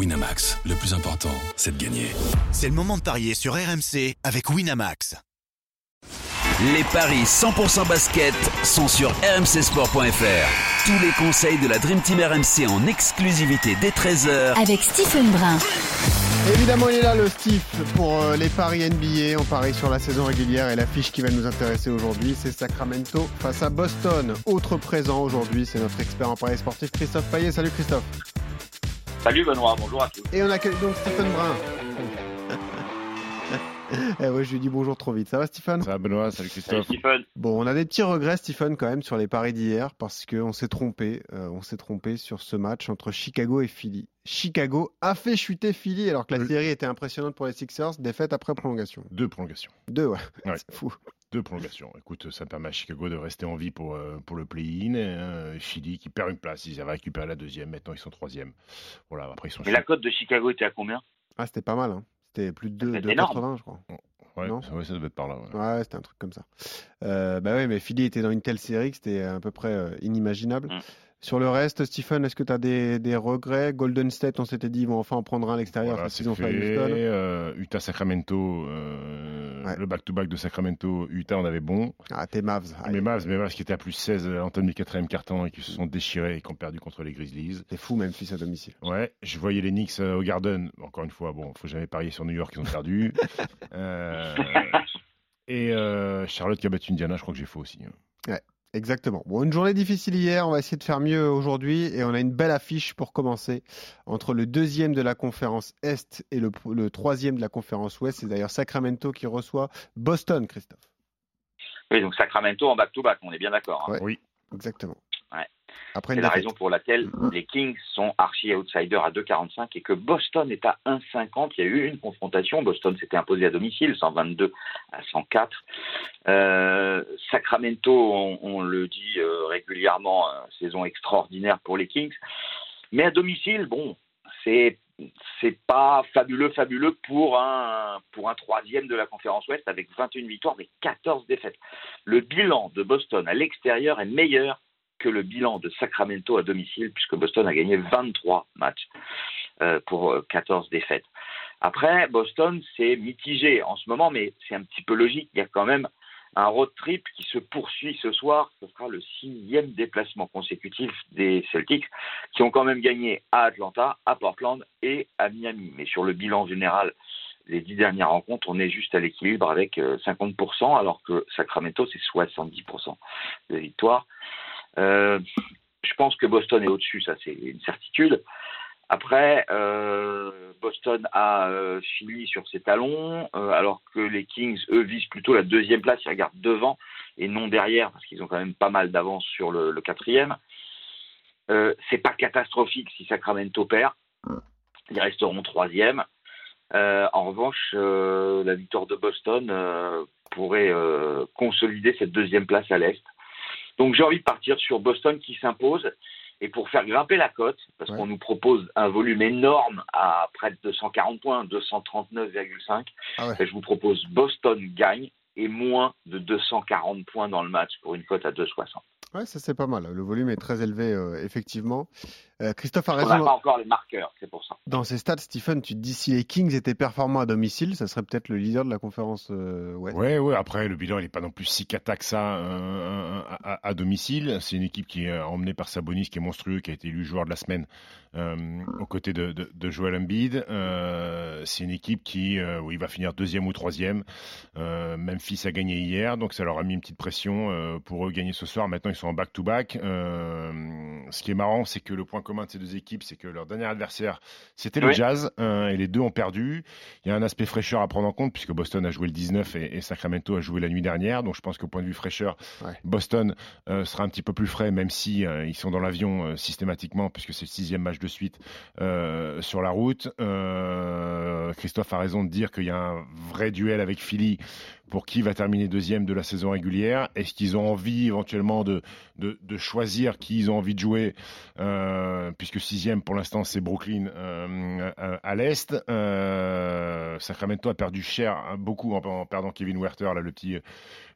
Winamax, le plus important, c'est de gagner. C'est le moment de parier sur RMC avec Winamax. Les paris 100% basket sont sur rmcsport.fr. Tous les conseils de la Dream Team RMC en exclusivité dès 13h avec Stephen Brun. Évidemment, il est là le Steve pour euh, les paris NBA. On parie sur la saison régulière et l'affiche qui va nous intéresser aujourd'hui, c'est Sacramento face à Boston. Autre présent aujourd'hui, c'est notre expert en paris sportif Christophe Payet. Salut Christophe. Salut Benoît, bonjour à tous. Et on accueille donc Stephen Brun. eh ouais, je lui dis bonjour trop vite. Ça va, Stephen Ça va, Benoît Salut, Christophe. Salut, Stephen. Bon, on a des petits regrets, Stephen, quand même, sur les paris d'hier, parce qu'on s'est trompé. Euh, on s'est trompé sur ce match entre Chicago et Philly. Chicago a fait chuter Philly, alors que la série était impressionnante pour les Sixers. Défaite après prolongation. Deux prolongations. Deux, ouais. Ouais. C'est fou. Deux prolongations. Écoute, ça permet à Chicago de rester en vie pour, euh, pour le play-in. Euh, Philly qui perd une place. Ils avaient récupéré la deuxième. Maintenant, ils sont troisième. Voilà, après, ils sont Et la cote de Chicago était à combien? Ah, c'était pas mal. Hein. C'était plus de C'est 2, énorme. 2,80, je crois. Ouais, non? ouais, ça devait être par là. ouais. Ouais, c'était un truc comme ça. Euh, bah ouais, mais Philly était dans une telle série que c'était à peu près euh, inimaginable. Mm. Sur le reste, Stephen, est-ce que tu as des, des regrets? Golden State, on s'était dit, ils vont enfin en prendre un à l'extérieur Voilà, parce c'est qu'ils ont fait. Houston. Euh, Utah-Sacramento, euh, Ouais. le back-to-back de Sacramento, Utah, on avait bon. Ah, t'es Mavs. Mais Mavs, mais Mavs qui étaient à plus 16 à l'entame du quatrième carton et qui se sont déchirés et qui ont perdu contre les Grizzlies. C'est fou, Memphis à domicile. Ouais, je voyais les Knicks euh, au Garden. Encore une fois, bon, faut jamais parier sur New York, ils ont perdu. Euh, et euh, Charlotte qui a battu Indiana, je crois que j'ai faux aussi. hein. Exactement. Bon, une journée difficile hier, on va essayer de faire mieux aujourd'hui et on a une belle affiche pour commencer entre le deuxième de la conférence Est et le, le troisième de la conférence Ouest. C'est d'ailleurs Sacramento qui reçoit Boston, Christophe. Oui, donc Sacramento en back-to-back, on est bien d'accord. hein. Ouais. Oui. Exactement. C'est la défaite. raison pour laquelle les Kings sont archi-outsiders à 2,45 et que Boston est à 1,50. Il y a eu une confrontation. Boston s'était imposé à domicile, 122 à 104. Euh, Sacramento, on, on le dit euh, régulièrement, euh, saison extraordinaire pour les Kings. Mais à domicile, bon, c'est c'est pas fabuleux, fabuleux pour un pour un troisième de la conférence Ouest avec 21 victoires mais 14 défaites. Le bilan de Boston à l'extérieur est meilleur que le bilan de Sacramento à domicile, puisque Boston a gagné 23 matchs euh, pour euh, 14 défaites. Après, Boston, c'est mitigé en ce moment, mais c'est un petit peu logique. Il y a quand même un road trip qui se poursuit ce soir. Ce sera le sixième déplacement consécutif des Celtics, qui ont quand même gagné à Atlanta, à Portland et à Miami. Mais sur le bilan général, les dix dernières rencontres, on est juste à l'équilibre avec euh, 50%, alors que Sacramento, c'est 70% de victoires. Euh, je pense que Boston est au-dessus, ça c'est une certitude. Après, euh, Boston a euh, Philly sur ses talons, euh, alors que les Kings, eux, visent plutôt la deuxième place, ils regardent devant et non derrière, parce qu'ils ont quand même pas mal d'avance sur le, le quatrième. C'est pas catastrophique si Sacramento perd, ils resteront troisième. En revanche, la victoire de Boston pourrait consolider cette deuxième place à l'est. Donc j'ai envie de partir sur Boston qui s'impose. Et pour faire grimper la cote, parce Ouais. qu'on nous propose un volume énorme à près de 240 points, 239,5, Ah ouais. et je vous propose Boston gagne et moins de 240 points dans le match pour une cote à 2,60. Ouais, ça c'est pas mal. Le volume est très élevé, euh, effectivement. Euh, Christophe a On n'a raison. pas encore les marqueurs, c'est pour ça. Dans ces stats, Stephen, tu te dis si les Kings étaient performants à domicile, ça serait peut-être le leader de la conférence euh, Ouest. Ouais, ouais. Après, le bilan, il n'est pas non plus si cata que ça euh, à, à- à domicile. C'est une équipe qui est euh, emmenée par Sabonis, qui est monstrueux, qui a été élu joueur de la semaine euh, aux côtés de, de, de Joel Embiid. Euh, c'est une équipe qui, euh, oui, va finir deuxième ou troisième. Euh, Memphis a gagné hier, donc ça leur a mis une petite pression euh, pour eux gagner ce soir. Maintenant, ils sont en back-to-back. Euh, ce qui est marrant, c'est que le point commun de ces deux équipes, c'est que leur dernier adversaire, c'était le Oui. Jazz, euh, et les deux ont perdu. Il y a un aspect fraîcheur à prendre en compte, puisque Boston a joué le 19 et, et Sacramento a joué la nuit dernière. Donc je pense qu'au point de vue fraîcheur, Ouais. Boston euh, sera un petit peu plus frais, même si ils sont dans l'avion systématiquement, puisque c'est le sixième match de suite sur la route. Christophe a raison de dire qu'il y a un vrai duel avec Philly pour qui va terminer deuxième de la saison régulière. Est-ce qu'ils ont envie éventuellement de, de, choisir qui ils ont envie de jouer, euh, puisque sixième pour l'instant c'est Brooklyn euh, à, l'est. Euh, Sacramento a perdu cher hein, beaucoup en, perdant Kevin Werther, là, le petit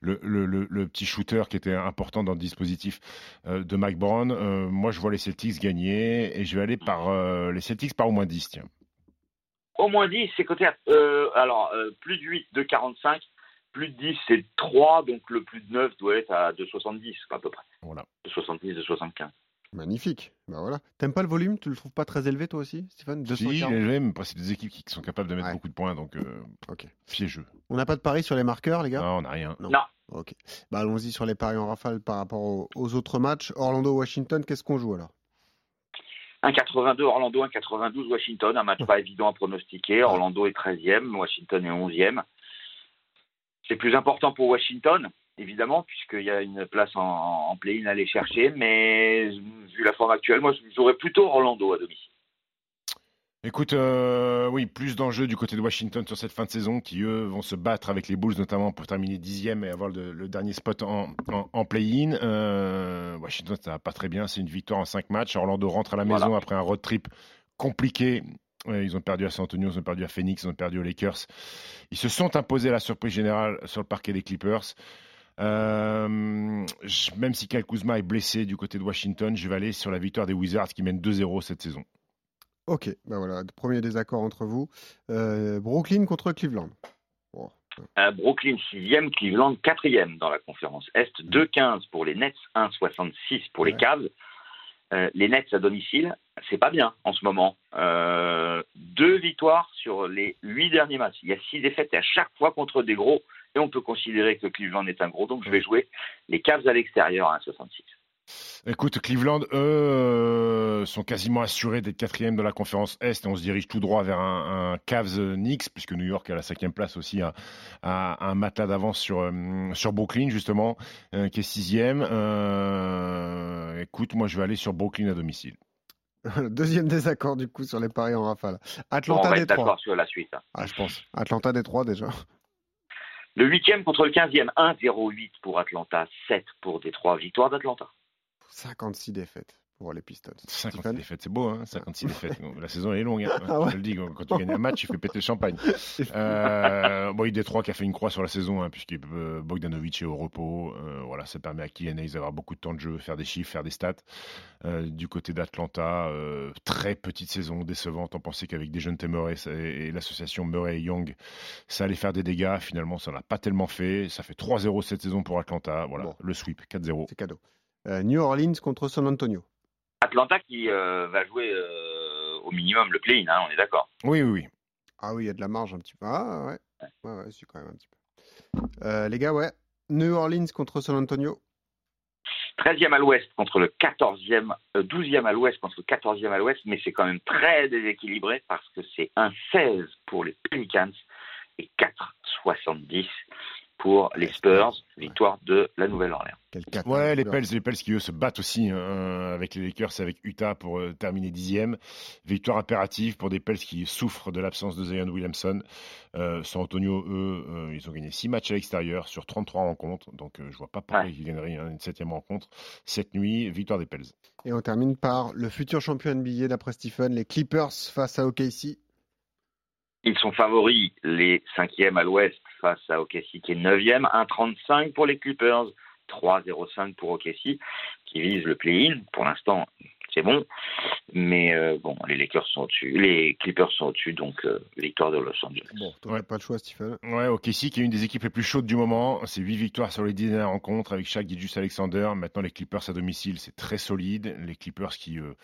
le, le, petit shooter qui était important dans le dispositif de Mike Brown. moi je vois les Celtics gagner et je vais aller par les Celtics par au moins 10 tiens. Au moins 10, c'est côté. alors, plus de 8, de 45 plus de 10, c'est 3, donc le plus de 9 doit être à 2,70 à peu près. Voilà. De 70, de 75. Magnifique. Bah voilà. T'aimes pas le volume? Tu le trouves pas très élevé toi aussi, Stéphane? Si, il est élevé, mais c'est des équipes qui sont capables de mettre beaucoup de points, donc euh, ok. piégeux. On n'a pas de paris sur les marqueurs, les gars? Non, on n'a rien. Non. Ok. Bah allons-y sur les paris en rafale par rapport aux, autres matchs. Orlando-Washington, qu'est-ce qu'on joue alors? 1,82 Orlando, 1,92 Washington, un match pas évident à pronostiquer. Orlando est 13e, Washington est 11e. C'est plus important pour Washington, évidemment, puisqu'il y a une place en, play-in à aller chercher. Mais vu la forme actuelle, moi, j'aurais plutôt Orlando à domicile. Écoute, euh, oui, plus d'enjeux du côté de Washington sur cette fin de saison, qui eux vont se battre avec les Bulls notamment pour terminer dixième et avoir le, dernier spot en, play-in. Euh, Washington, ça va pas très bien, c'est une victoire en cinq matchs. Orlando rentre à la maison après un road trip compliqué ils ont perdu à San Antonio, ils ont perdu à Phoenix, ils ont perdu aux Lakers. Ils se sont imposés à la surprise générale sur le parquet des Clippers. Euh, même si Kyle Kuzma est blessé du côté de Washington, je vais aller sur la victoire des Wizards qui mènent 2-0 cette saison. Ok, ben voilà, premier désaccord entre vous. Euh, Brooklyn contre Cleveland. Euh, Brooklyn 6e, Cleveland 4e dans la conférence Est, 2-15 pour les Nets, 1-66 pour les Cavs. Euh, les Nets à domicile, c'est pas bien en ce moment. Euh, deux victoires sur les huit derniers matchs. Il y a six défaites à chaque fois contre des gros. Et on peut considérer que Cleveland est un gros. Donc je vais jouer les Cavs à l'extérieur à 1,66. Écoute, Cleveland, sont quasiment assurés d'être quatrième de la conférence Est et on se dirige tout droit vers un, Cavs-Knicks, puisque New York à la cinquième place aussi a, un matelas d'avance sur, euh, sur Brooklyn, justement, euh, qui est sixième. écoute, moi je vais aller sur Brooklyn à domicile. Deuxième désaccord du coup sur les paris en rafale. Atlanta on va d'accord sur la suite. Hein. Ah, je pense. Atlanta Détroit déjà. Le huitième contre le quinzième, 1-0-8 pour Atlanta, 7 pour Détroit. Victoire d'Atlanta. 56 défaites pour les Pistons. 56 défaites, c'est beau, hein 56 défaites. La saison est longue. Hein. Ah Je le dis, quand tu gagnes un match, tu fais péter le champagne. Euh, bon, il y a Détroit qui a fait une croix sur la saison, hein, puisque euh, Bogdanovic est au repos. Euh, voilà, ça permet à Kylian d'avoir beaucoup de temps de jeu, faire des chiffres, faire des stats. Du côté d'Atlanta, très petite saison, décevante. On pensait qu'avec des jeunes Murray et, l'association Murray et Young, ça allait faire des dégâts. Finalement, ça n'a pas tellement fait. Ça fait 3-0 cette saison pour Atlanta. Voilà, le sweep, 4-0. C'est cadeau. New Orleans contre San Antonio. Atlanta qui euh, va jouer euh, au minimum le play-in, hein, on est d'accord. Oui, oui, oui. Ah oui, il y a de la marge un petit peu. Ah ouais, ouais, ouais, c'est quand même un petit peu. les gars, ouais. New Orleans contre San Antonio. 13e à l'ouest contre le 14e, 12e à l'ouest contre le 14e à l'ouest, mais c'est quand même très déséquilibré parce que c'est un 16 pour les Pelicans et 4,70 pour les Spurs, victoire de la Nouvelle-Orléans. Ouais, les Pels, les Pels qui eux se battent aussi hein, avec les Lakers, avec Utah pour euh, terminer dixième. Victoire impérative pour des Pels qui souffrent de l'absence de Zion Williamson. Euh, San Antonio, eux, euh, ils ont gagné 6 matchs à l'extérieur sur 33 rencontres, donc je vois pas pourquoi ils gagneraient une septième rencontre cette nuit. Victoire des Pels. Et on termine par le futur champion NBA d'après Stephen, les Clippers face à OKC. Ils sont favoris, les cinquièmes à l'ouest face à OKC qui est 9e, 1,35 pour les Clippers, 3,05 pour OKC qui vise le play-in. Pour l'instant, c'est bon, mais euh, bon, les Lakers sont au-dessus, les Clippers sont au-dessus, donc euh, victoire de Los Angeles. Bon, pas de choix, Stephen. Ouais, OKC qui est une des équipes les plus chaudes du moment. C'est 8 victoires sur les 10 dernières rencontres avec chaque Gilgis Alexander. Maintenant, les Clippers à domicile, c'est très solide. Les Clippers qui euh,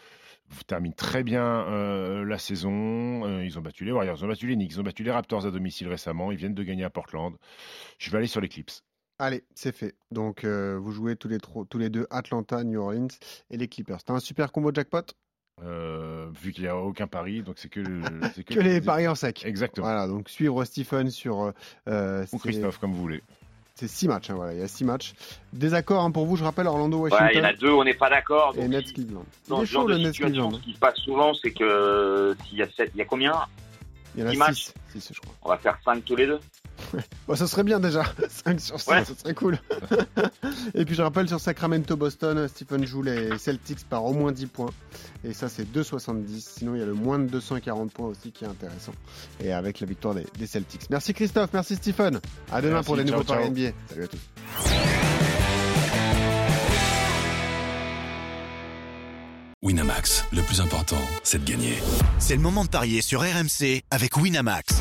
terminent très bien euh, la saison. Euh, ils ont battu les Warriors, ils ont battu les Knicks, ils ont battu les Raptors à domicile récemment. Ils viennent de gagner à Portland. Je vais aller sur les Clips. Allez, c'est fait. Donc, euh, vous jouez tous les, tous les deux Atlanta, New Orleans et les Clippers. T'as un super combo jackpot? Vu qu'il n'y a aucun pari, donc c'est que, que, que, les paris en sec. Exactement. Voilà, donc suivre Stephen sur. Ou Christophe, comme vous voulez. C'est six matchs, hein, voilà, il y a six matchs. Désaccord hein, pour vous, je rappelle Orlando Washington. il y en a deux, on n'est pas d'accord. Et Nets Cleveland. Dans ce genre de situation, ce qui se passe souvent, c'est que s'il y a sept, il y a combien? Il y en a Dix matchs. 6, 6 je crois. On va faire 5 tous les deux? Bon, ça serait bien déjà. 5 sur 6, Ouais. ça serait cool. et puis je rappelle sur Sacramento-Boston, Stephen joue les Celtics par au moins 10 points. Et ça, c'est 2,70. Sinon, il y a le moins de 240 points aussi qui est intéressant. Et avec la victoire des, des Celtics. Merci Christophe, merci Stephen. À demain Merci, pour les ciao, nouveaux paris. NBA. Salut à tous. Winamax, le plus important, c'est de gagner. C'est le moment de parier sur RMC avec Winamax.